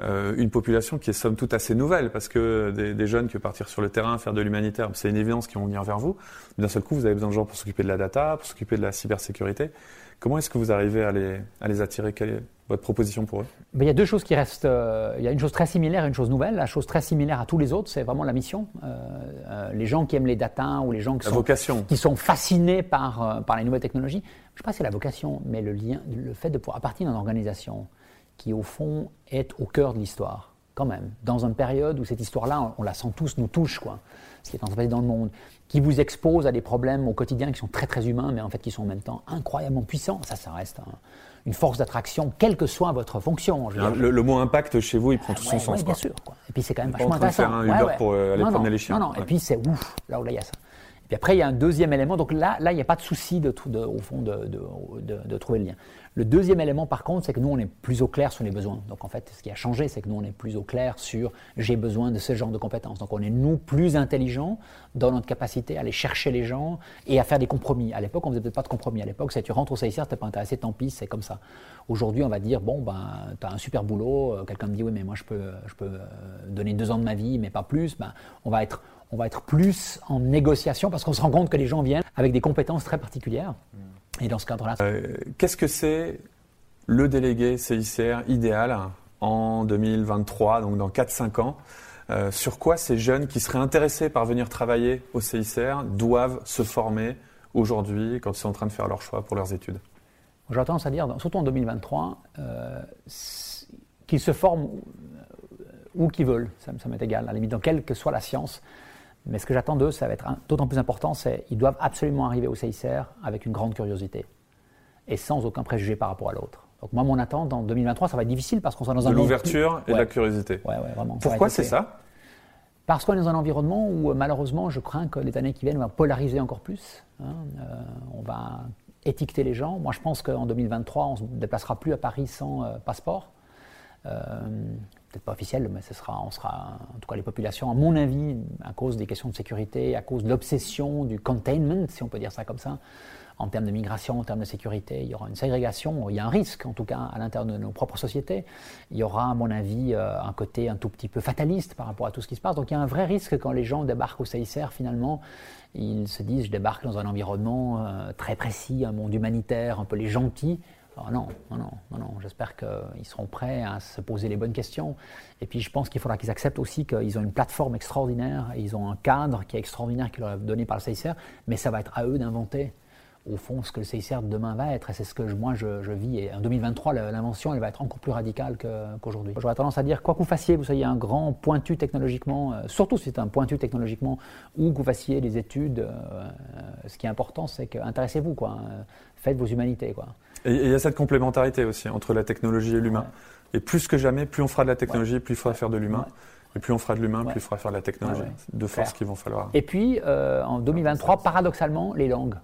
euh, une population qui est somme toute assez nouvelle, parce que des, des jeunes qui veulent partir sur le terrain, faire de l'humanitaire, c'est une évidence qui vont venir vers vous. D'un seul coup, vous avez besoin de gens pour s'occuper de la data, pour s'occuper de la cybersécurité. Comment est-ce que vous arrivez à les, à les attirer? Quelle est votre proposition pour eux? Il y a deux choses qui restent. Euh, il y a une chose très similaire et une chose nouvelle. La chose très similaire à tous les autres, c'est vraiment la mission. Euh, euh, les gens qui aiment les data ou les gens qui, sont, qui sont fascinés par, par les nouvelles technologies, je ne sais pas si c'est la vocation, mais le, lien, le fait de pouvoir appartenir à une organisation qui, au fond, est au cœur de l'histoire, quand même, dans une période où cette histoire-là, on, la sent tous, nous touche, quoi, ce qui est en train de dans le monde qui vous expose à des problèmes au quotidien qui sont très très humains, mais en fait qui sont en même temps incroyablement puissants. Ça, ça reste une force d'attraction, quelle que soit votre fonction. le, mot impact chez vous, il prend tout son sens. bien sûr. Et puis c'est quand même vachement intéressant. Faire un Uber pour euh, aller promener les chiens. Non, non. Et puis c'est ouf, là où là il y a ça. Puis après, il y a un deuxième élément. Donc là, là il n'y a pas de souci au fond de, de, trouver le lien. Le deuxième élément, par contre, c'est que nous, on est plus au clair sur les besoins. Donc en fait, ce qui a changé, c'est que nous, on est plus au clair sur j'ai besoin de ce genre de compétences. Donc on est, nous, plus intelligents dans notre capacité à aller chercher les gens et à faire des compromis. À l'époque, on ne faisait peut-être pas de compromis. À l'époque, si tu rentres au CICR, tu n'es pas intéressé, tant pis, c'est comme ça. Aujourd'hui, on va dire bon, ben, tu as un super boulot. Euh, quelqu'un me dit oui, mais moi, je peux, je peux euh, donner deux ans de ma vie, mais pas plus. Ben, on va être on va être plus en négociation parce qu'on se rend compte que les gens viennent avec des compétences très particulières. Et dans ce cadre-là. Euh, qu'est-ce que c'est le délégué CICR idéal en 2023, donc dans 4-5 ans euh, Sur quoi ces jeunes qui seraient intéressés par venir travailler au CICR doivent se former aujourd'hui quand ils sont en train de faire leur choix pour leurs études? J'ai tendance à dire, surtout en 2023, euh, qu'ils se forment où qu'ils veulent, ça, ça m'est égal, à la limite, dans quelle que soit la science. Mais ce que j'attends d'eux, ça va être d'autant plus important, c'est qu'ils doivent absolument arriver au CICR avec une grande curiosité et sans aucun préjugé par rapport à l'autre. Donc moi, mon attente en 2023, ça va être difficile parce qu'on sera dans un... L'ouverture et la curiosité. Ouais, ouais, vraiment. Pourquoi c'est ça? Parce qu'on est dans un environnement où malheureusement, je crains que les années qui viennent, on va polariser encore plus. Hein. Euh, on va étiqueter les gens. Moi, je pense qu'en 2023, on ne se déplacera plus à Paris sans euh, passeport. Euh, peut-être pas officiel, mais ce sera, on sera, en tout cas les populations, à mon avis, à cause des questions de sécurité, à cause de l'obsession du containment, si on peut dire ça comme ça, en termes de migration, en termes de sécurité, il y aura une ségrégation, il y a un risque en tout cas à l'intérieur de nos propres sociétés. Il y aura, à mon avis, euh, un côté un tout petit peu fataliste par rapport à tout ce qui se passe. Donc il y a un vrai risque quand les gens débarquent au CICR, finalement, ils se disent je débarque dans un environnement euh, très précis, un monde humanitaire, un peu les gentils, Oh non, non, non, non. J'espère qu'ils seront prêts à se poser les bonnes questions. Et puis je pense qu'il faudra qu'ils acceptent aussi qu'ils ont une plateforme extraordinaire, ils ont un cadre qui est extraordinaire qui leur est donné par le CICR, mais ça va être à eux d'inventer au fond ce que le CICR de demain va être. Et c'est ce que moi je, vis. Et en 2023, l'invention, elle va être encore plus radicale qu'aujourd'hui. J'aurais tendance à dire, quoi que vous fassiez, vous soyez un grand pointu technologiquement, euh, surtout si c'est un pointu technologiquement, ou que vous fassiez des études, euh, ce qui est important, c'est que intéressez-vous, quoi. Faites vos humanités, quoi. Et il y a cette complémentarité aussi entre la technologie et l'humain. Et plus que jamais, plus on fera de la technologie, plus il faudra faire de l'humain. Et plus on fera de l'humain, plus il faudra faire de la technologie. Deux forces qu'il vont falloir. Et puis, euh, en 2023, paradoxalement, les langues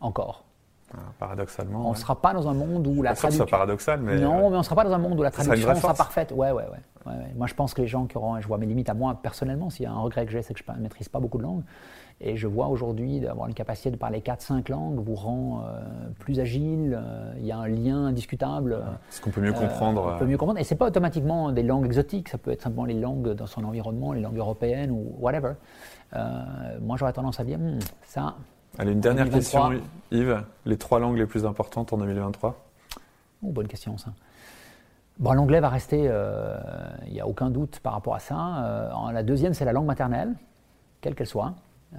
encore. Ah, paradoxalement. On ne sera pas dans un monde où la traduction. paradoxal, mais. Non, mais on ne sera pas dans un monde où la traduction sera, parfaite. Ouais, ouais, ouais, Moi, je pense que les gens qui auront. Je vois mes limites à moi personnellement. S'il y a un regret que j'ai, c'est que je ne maîtrise pas beaucoup de langues. Et je vois aujourd'hui d'avoir une capacité de parler 4-5 langues vous rend euh, plus agile. Euh, il y a un lien indiscutable. Est-ce qu'on peut mieux comprendre On peut mieux comprendre. Et ce n'est pas automatiquement des langues exotiques. Ça peut être simplement les langues dans son environnement, les langues européennes ou whatever. moi, j'aurais tendance à dire, hmm, ça, Allez, une dernière question, Yves. Les trois langues les plus importantes en 2023 oh, Bonne question, ça. Bon, l'anglais va rester, euh, il n'y a aucun doute par rapport à ça. Euh, la deuxième, c'est la langue maternelle, quelle qu'elle soit. Euh,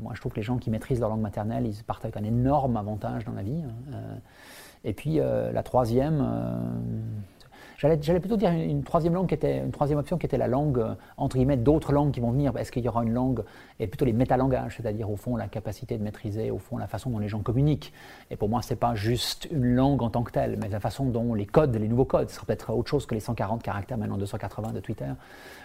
moi, je trouve que les gens qui maîtrisent leur langue maternelle, ils partent avec un énorme avantage dans la vie. Hein. et puis, la troisième, J'allais plutôt dire une, troisième langue qui était une troisième option qui était la langue euh, entre guillemets d'autres langues qui vont venir. Est-ce qu'il y aura une langue et plutôt les métalangages, c'est-à-dire au fond la capacité de maîtriser au fond la façon dont les gens communiquent. Et pour moi, c'est pas juste une langue en tant que telle, mais la façon dont les codes, les nouveaux codes, ce sera peut-être autre chose que les 140 caractères maintenant 280 de Twitter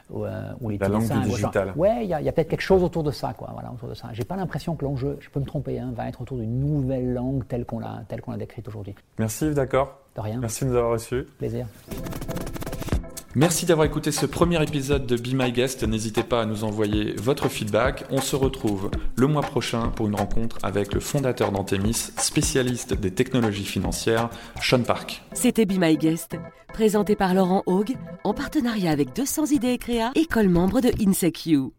ou, euh, les la langue du digital. Ouais, il y a, peut-être quelque chose autour de ça, quoi. Voilà, autour de ça. J'ai pas l'impression que l'enjeu, je peux me tromper, hein, va être autour d'une nouvelle langue telle qu'on l'a telle qu'on l'a décrite aujourd'hui. Merci, d'accord. De rien. Merci de nous avoir reçus. Plaisir. Merci d'avoir écouté ce premier épisode de Be My Guest. N'hésitez pas à nous envoyer votre feedback. On se retrouve le mois prochain pour une rencontre avec le fondateur d'Antemis, spécialiste des technologies financières, Sean Park. C'était Be My Guest, présenté par Laurent Haug, en partenariat avec 200 idées et créa, école membre de INSECU.